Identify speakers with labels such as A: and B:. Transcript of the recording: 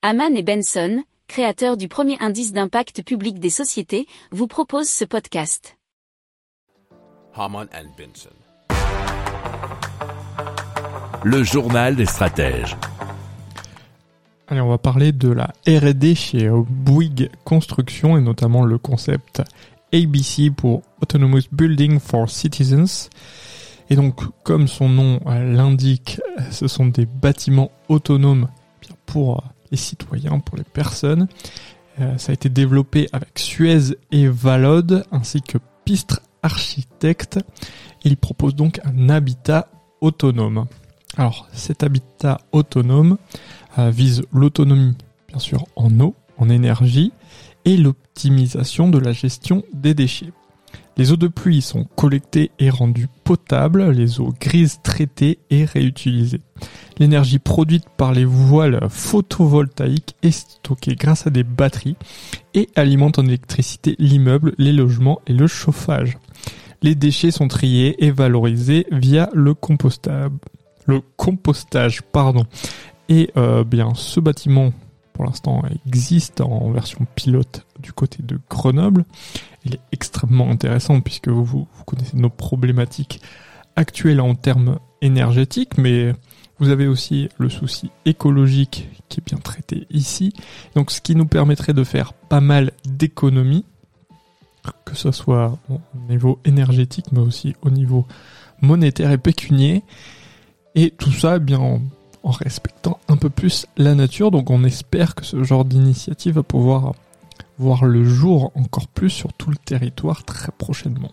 A: Haman et Benson, créateurs du premier indice d'impact public des sociétés, vous proposent ce podcast.
B: Haman and Benson.
C: Le journal des stratèges.
D: Allez, on va parler de la R&D chez Bouygues Construction et notamment le concept ABC pour Autonomous Building for Citizens. Et donc, comme son nom l'indique, ce sont des bâtiments autonomes pour citoyens, pour les personnes. Euh, ça a été développé avec Suez et Valode, ainsi que Pistre Architecte. Il propose donc un habitat autonome. Alors, cet habitat autonome euh, vise l'autonomie, bien sûr, en eau, en énergie, et l'optimisation de la gestion des déchets. Les eaux de pluie sont collectées et rendues potables, les eaux grises traitées et réutilisées. L'énergie produite par les voiles photovoltaïques est stockée grâce à des batteries et alimente en électricité l'immeuble, les logements et le chauffage. Les déchets sont triés et valorisés via le compostage. Le compostage, pardon. Et euh, bien, ce bâtiment, pour l'instant, existe en version pilote du côté de Grenoble. Il est extrêmement intéressant puisque vous, vous connaissez nos problématiques actuelles en termes énergétiques, mais vous avez aussi le souci écologique qui est bien traité ici. Donc ce qui nous permettrait de faire pas mal d'économies, que ce soit au niveau énergétique, mais aussi au niveau monétaire et pécunier. Et tout ça, eh bien, en, en respectant un peu plus la nature. Donc on espère que ce genre d'initiative va pouvoir voir le jour encore plus sur tout le territoire très prochainement.